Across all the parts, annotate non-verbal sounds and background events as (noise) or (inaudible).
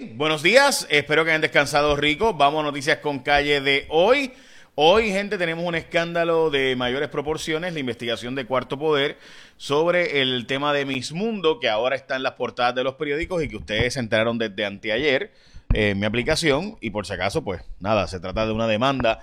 Buenos días, espero que hayan descansado rico. Vamos a noticias con calle de hoy. Hoy, gente, tenemos un escándalo de mayores proporciones, la investigación de Cuarto Poder sobre el tema de Miss Mundo, que ahora está en las portadas de los periódicos y que ustedes se enteraron desde anteayer en mi aplicación. Y por si acaso, pues nada, se trata de una demanda.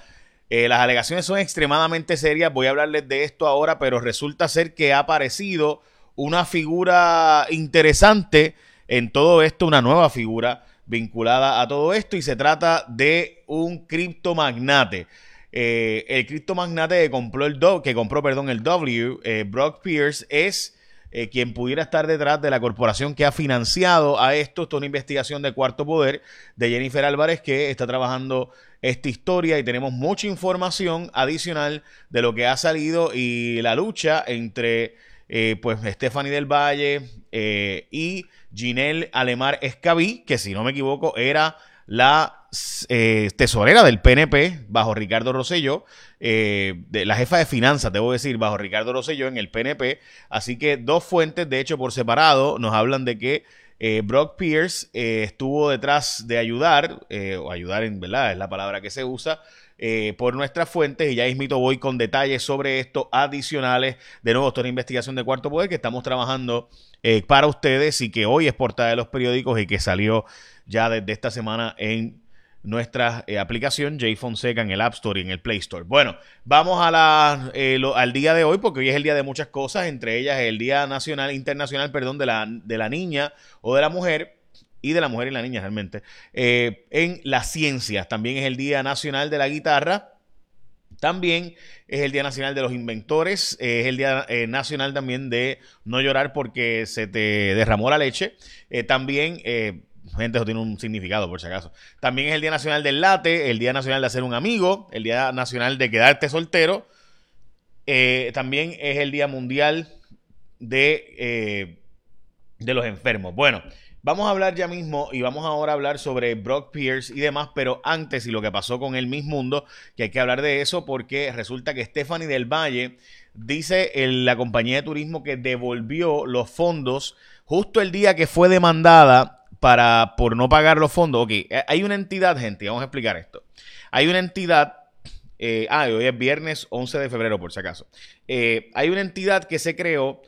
Eh, las alegaciones son extremadamente serias, voy a hablarles de esto ahora, pero resulta ser que ha aparecido una figura interesante en todo esto, una nueva figura vinculada a todo esto y se trata de un criptomagnate. Eh, el criptomagnate que compró, el que compró el W, eh, Brock Pierce, es eh, quien pudiera estar detrás de la corporación que ha financiado a esto. Esto es una investigación de cuarto poder de Jennifer Álvarez que está trabajando esta historia y tenemos mucha información adicional de lo que ha salido y la lucha entre eh, pues Stephanie del Valle eh, y Ginelle Alemar Escabí, que si no me equivoco era la eh, tesorera del PNP bajo Ricardo Rosselló, de, la jefa de finanzas, debo decir, bajo Ricardo Rosselló en el PNP. Así que dos fuentes, de hecho, por separado, nos hablan de que Brock Pierce estuvo detrás de ayudar, o ayudar en verdad es la palabra que se usa, eh, por nuestras fuentes y ya mismito voy con detalles sobre esto adicionales. De nuevo, esto es una investigación de Cuarto Poder que estamos trabajando eh, para ustedes y que hoy es portada de los periódicos y que salió ya desde esta semana en nuestra eh, aplicación J Fonseca en el App Store y en el Play Store. Bueno, vamos a la, al día de hoy porque hoy es el día de muchas cosas, entre ellas el Día Nacional, Internacional, perdón, de la, de la Niña o de la Mujer y de la mujer y la niña realmente, eh, en las ciencias. También es el Día Nacional de la Guitarra. También es el Día Nacional de los Inventores, es el Día eh, Nacional también de no llorar porque se te derramó la leche. Eh, también, gente, eso tiene un significado por si acaso. También es el Día Nacional del Late, el Día Nacional de hacer un amigo, el Día Nacional de quedarte soltero. también es el Día Mundial de, de los Enfermos. Bueno, Vamos a hablar ya mismo y vamos ahora a hablar sobre Brock Pierce y demás, pero antes y lo que pasó con el Miss Mundo, que hay que hablar de eso porque resulta que Stephanie del Valle dice la compañía de turismo que devolvió los fondos justo el día que fue demandada para por no pagar los fondos. Ok, eh, hay una entidad, gente, vamos a explicar esto. Hay una entidad eh, ah, hoy es viernes 11 de febrero, por si acaso. Eh, hay una entidad que se creó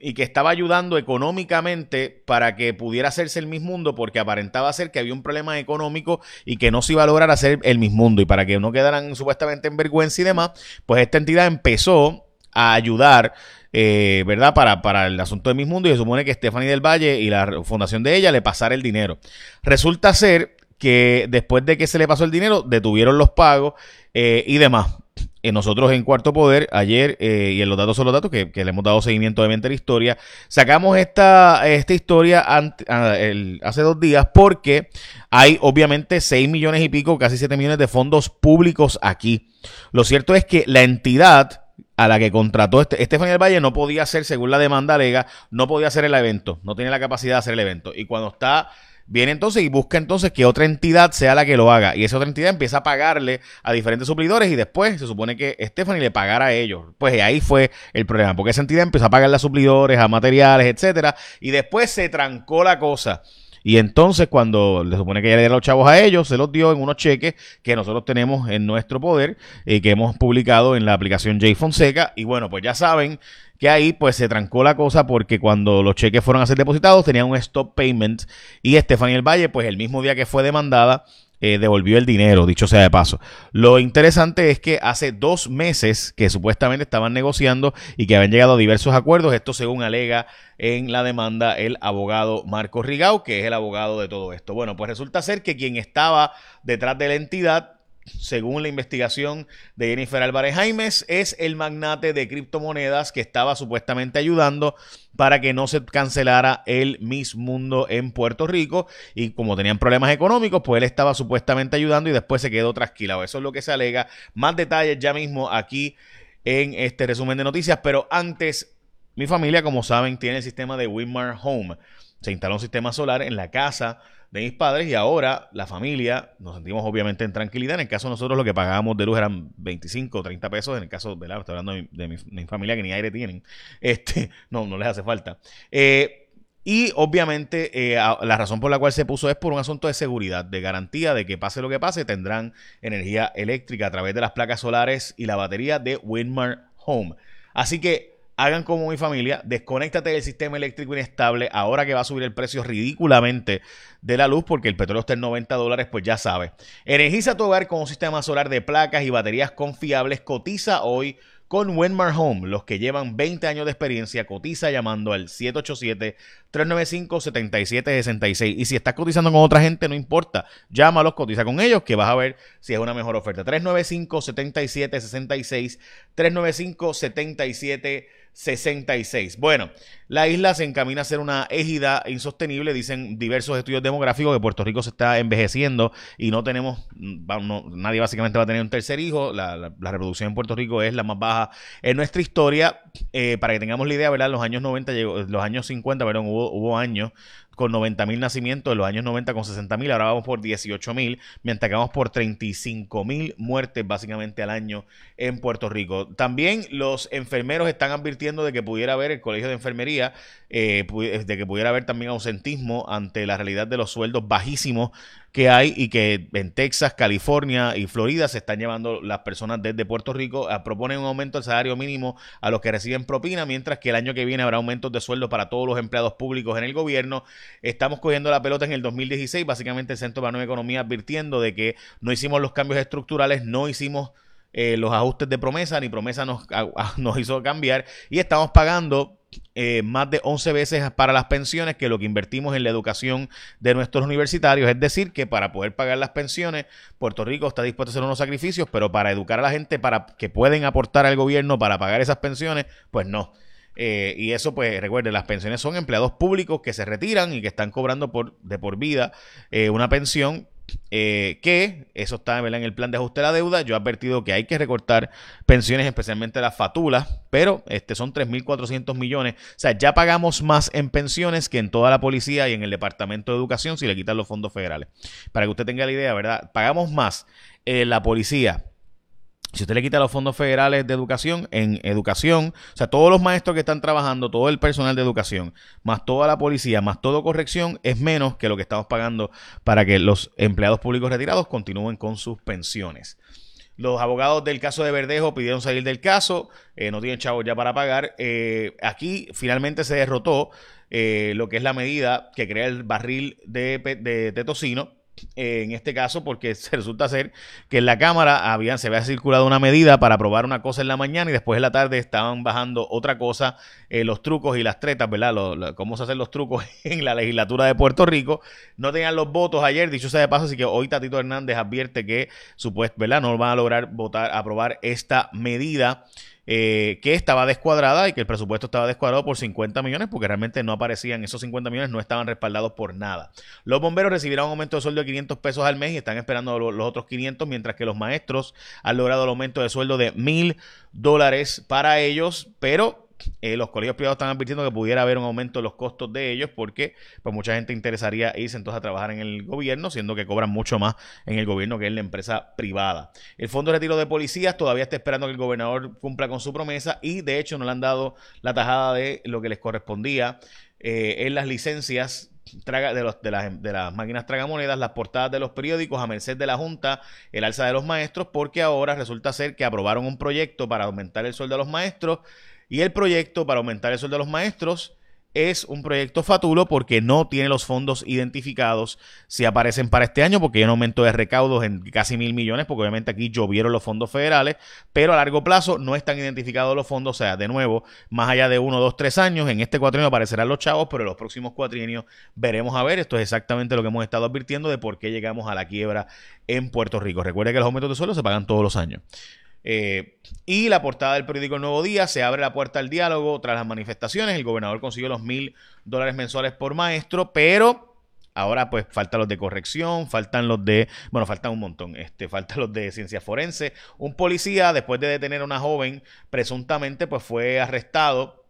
y que estaba ayudando económicamente para que pudiera hacerse el mismo mundo porque aparentaba ser que había un problema económico y que no se iba a lograr hacer el mismo mundo y para que no quedaran supuestamente en vergüenza y demás, pues esta entidad empezó a ayudar, eh, ¿verdad? Para, para el asunto de Miss Mundo y se supone que Stephanie del Valle y la fundación de ella le pasara el dinero. Resulta ser que después de que se le pasó el dinero, detuvieron los pagos eh, y demás. Eh, nosotros en Cuarto Poder, ayer, eh, y en los datos son los datos que, le hemos dado seguimiento de la historia, sacamos esta, esta historia hace dos días porque hay obviamente 6 millones y pico, casi 7 millones de fondos públicos aquí. Lo cierto es que la entidad a la que contrató este, Estefanía del Valle no podía hacer, según la demanda alega, no podía hacer el evento, no tiene la capacidad de hacer el evento. Y cuando está Viene entonces y busca entonces que otra entidad sea la que lo haga. Y esa otra entidad empieza a pagarle a diferentes suplidores y después se supone que Stephanie le pagara a ellos. Pues ahí fue el problema, porque esa entidad empezó a pagarle a suplidores, a materiales, etcétera, y después se trancó la cosa. Y entonces cuando le supone que ya le dieron los chavos a ellos, se los dio en unos cheques que nosotros tenemos en nuestro poder y que hemos publicado en la aplicación J Fonseca. Y bueno, pues ya saben que ahí pues se trancó la cosa porque cuando los cheques fueron a ser depositados tenían un stop payment y Estefanía El Valle pues el mismo día que fue demandada eh, devolvió el dinero, dicho sea de paso. Lo interesante es que hace dos meses que supuestamente estaban negociando y que habían llegado a diversos acuerdos, esto según alega en la demanda el abogado Marco Rigau, que es el abogado de todo esto. Bueno, pues resulta ser que quien estaba detrás de la entidad según la investigación de Jennifer Álvarez Jaimes, es el magnate de criptomonedas que estaba supuestamente ayudando para que no se cancelara el Miss Mundo en Puerto Rico. Y como tenían problemas económicos, pues él estaba supuestamente ayudando y después se quedó trasquilado. Eso es lo que se alega. Más detalles ya mismo aquí en este resumen de noticias. Pero antes, mi familia, como saben, tiene el sistema de Winmar Home. Se instaló un sistema solar en la casa de mis padres y ahora la familia nos sentimos obviamente en tranquilidad. En el caso de nosotros lo que pagábamos de luz eran 25 o 30 pesos. En el caso, ¿verdad? Estoy hablando de mi, familia que ni aire tienen. (laughs) Este, no, no les hace falta. Eh, Y obviamente eh, la razón por la cual se puso es por un asunto de seguridad, de garantía de que pase lo que pase, tendrán energía eléctrica a través de las placas solares y la batería de Windmar Home. Así que hagan como mi familia, desconéctate del sistema eléctrico inestable ahora que va a subir el precio ridículamente de la luz porque el petróleo está en 90 dólares, pues ya sabes. Energiza tu hogar con un sistema solar de placas y baterías confiables. Cotiza hoy con Wenmar Home. Los que llevan 20 años de experiencia, cotiza llamando al 787-395-7766. Y si estás cotizando con otra gente, no importa. Llámalos, cotiza con ellos, que vas a ver si es una mejor oferta. 395-7766. 395-7766. 66. Bueno, la isla se encamina a ser una égida insostenible. Dicen diversos estudios demográficos que Puerto Rico se está envejeciendo y no tenemos, nadie básicamente va a tener un tercer hijo. La, reproducción en Puerto Rico es la más baja en nuestra historia. Eh, para que tengamos la idea, ¿verdad? Los años 90, llegó, los años 50, perdón, hubo, hubo años con 90 mil nacimientos, en los años 90 con 60 mil, ahora vamos por 18 mil, mientras que vamos por 35 mil muertes básicamente al año en Puerto Rico. También los enfermeros están advirtiendo de que pudiera haber el colegio de enfermería, eh, de que pudiera haber también ausentismo ante la realidad de los sueldos bajísimos que hay y que en Texas, California y Florida se están llevando las personas desde Puerto Rico. A, proponen un aumento del salario mínimo a los que reciben propina, mientras que el año que viene habrá aumentos de sueldo para todos los empleados públicos en el gobierno. Estamos cogiendo la pelota en el 2016, básicamente el Centro para la Nueva Economía advirtiendo de que no hicimos los cambios estructurales, no hicimos eh, los ajustes de promesa, ni promesa nos, (laughs) nos hizo cambiar y estamos pagando eh, más de 11 veces para las pensiones que lo que invertimos en la educación de nuestros universitarios. Es decir, que para poder pagar las pensiones, Puerto Rico está dispuesto a hacer unos sacrificios, pero para educar a la gente, para que pueden aportar al gobierno para pagar esas pensiones, pues no. Eh, y eso, pues, recuerde, las pensiones son empleados públicos que se retiran y que están cobrando por, de por vida eh, una pensión eh, que eso está en el plan de ajuste de la deuda. Yo he advertido que hay que recortar pensiones, especialmente las fatulas, pero este son 3.400 millones. O sea, ya pagamos más en pensiones que en toda la policía y en el Departamento de Educación si le quitan los fondos federales. Para que usted tenga la idea, ¿verdad? Pagamos más en la policía, si usted le quita los fondos federales de educación, en educación, o sea, todos los maestros que están trabajando, todo el personal de educación, más toda la policía, más todo corrección, es menos que lo que estamos pagando para que los empleados públicos retirados continúen con sus pensiones. Los abogados del caso de Verdejo pidieron salir del caso, eh, no tienen chavos ya para pagar. Eh, aquí finalmente se derrotó eh, lo que es la medida que crea el barril de, de, de tocino en este caso porque (laughs) resulta ser que en la Cámara habían, se había circulado una medida para aprobar una cosa en la mañana y después en la tarde estaban bajando otra cosa, eh, los trucos y las tretas, ¿verdad? cómo se hacen los trucos (laughs) en la legislatura de Puerto Rico. No tenían los votos ayer, dicho sea de paso, así que hoy Tatito Hernández advierte que, supuesto, ¿verdad? No van a lograr votar, aprobar esta medida. Eh, que estaba descuadrada y que el presupuesto estaba descuadrado por 50 millones porque realmente no aparecían, esos 50 millones no estaban respaldados por nada. Los bomberos recibirán un aumento de sueldo de 500 pesos al mes y están esperando los, otros 500, mientras que los maestros han logrado el aumento de sueldo de mil dólares para ellos, pero eh, los colegios privados están advirtiendo que pudiera haber un aumento de los costos de ellos porque pues mucha gente interesaría irse entonces a trabajar en el gobierno, siendo que cobran mucho más en el gobierno que en la empresa privada. El Fondo de Retiro de Policías todavía está esperando que el gobernador cumpla con su promesa y de hecho no le han dado la tajada de lo que les correspondía eh, en las licencias Traga, de, las, de las máquinas tragamonedas, las portadas de los periódicos a merced de la Junta, el alza de los maestros, porque ahora resulta ser que aprobaron un proyecto para aumentar el sueldo de los maestros y el proyecto para aumentar el sueldo de los maestros es un proyecto fatulo porque no tiene los fondos identificados si aparecen para este año, porque hay un aumento de recaudos en casi mil millones, porque obviamente aquí llovieron los fondos federales, pero a largo plazo no están identificados los fondos, o sea, de nuevo, más allá de uno, dos, tres años, en este cuatrienio aparecerán los chavos, pero en los próximos cuatrienios veremos a ver, esto es exactamente lo que hemos estado advirtiendo de por qué llegamos a la quiebra en Puerto Rico. Recuerde que los aumentos de sueldo se pagan todos los años. Eh, y la portada del periódico El Nuevo Día se abre la puerta al diálogo tras las manifestaciones. El gobernador consiguió los mil dólares mensuales por maestro, pero ahora pues faltan los de corrección, faltan los de, bueno, faltan un montón, este, (laughs) faltan los de ciencia forense. Un policía, después de detener a una joven, presuntamente pues fue arrestado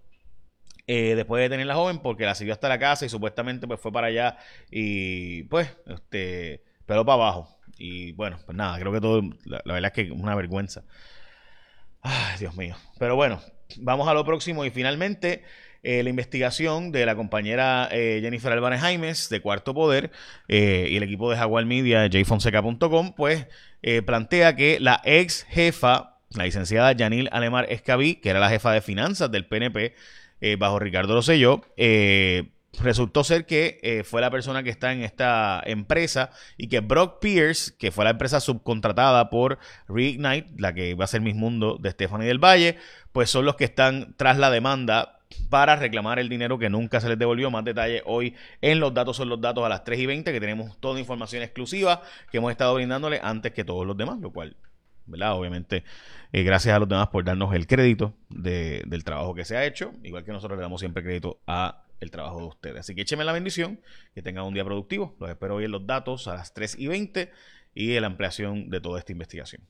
eh, después de detener a la joven porque la siguió hasta la casa y supuestamente pues fue para allá y pues, este, pero para abajo. Y bueno, pues nada, creo que todo, la, verdad es que es una vergüenza. Ay, Dios mío. Pero bueno, vamos a lo próximo y finalmente eh, la investigación de la compañera eh, Jennifer Álvarez Jaimes de Cuarto Poder y el equipo de Jaguar Media, jfonseca.com, pues plantea que la ex jefa, la licenciada Yanil Alemar Escabí, que era la jefa de finanzas del PNP bajo Ricardo Rosselló, resultó ser que eh, fue la persona que está en esta empresa y que Brock Pierce, que fue la empresa subcontratada por Reignite, la que va a ser Miss Mundo de Stephanie del Valle, pues son los que están tras la demanda para reclamar el dinero que nunca se les devolvió. Más detalle hoy en los datos son los datos a las 3 y 20, que tenemos toda información exclusiva que hemos estado brindándole antes que todos los demás, lo cual, ¿verdad? Obviamente, eh, gracias a los demás por darnos el crédito del trabajo que se ha hecho, igual que nosotros le damos siempre crédito a el trabajo de ustedes. Así que échenme la bendición, que tengan un día productivo. Los espero hoy en los datos a las 3 y 20 y en la ampliación de toda esta investigación.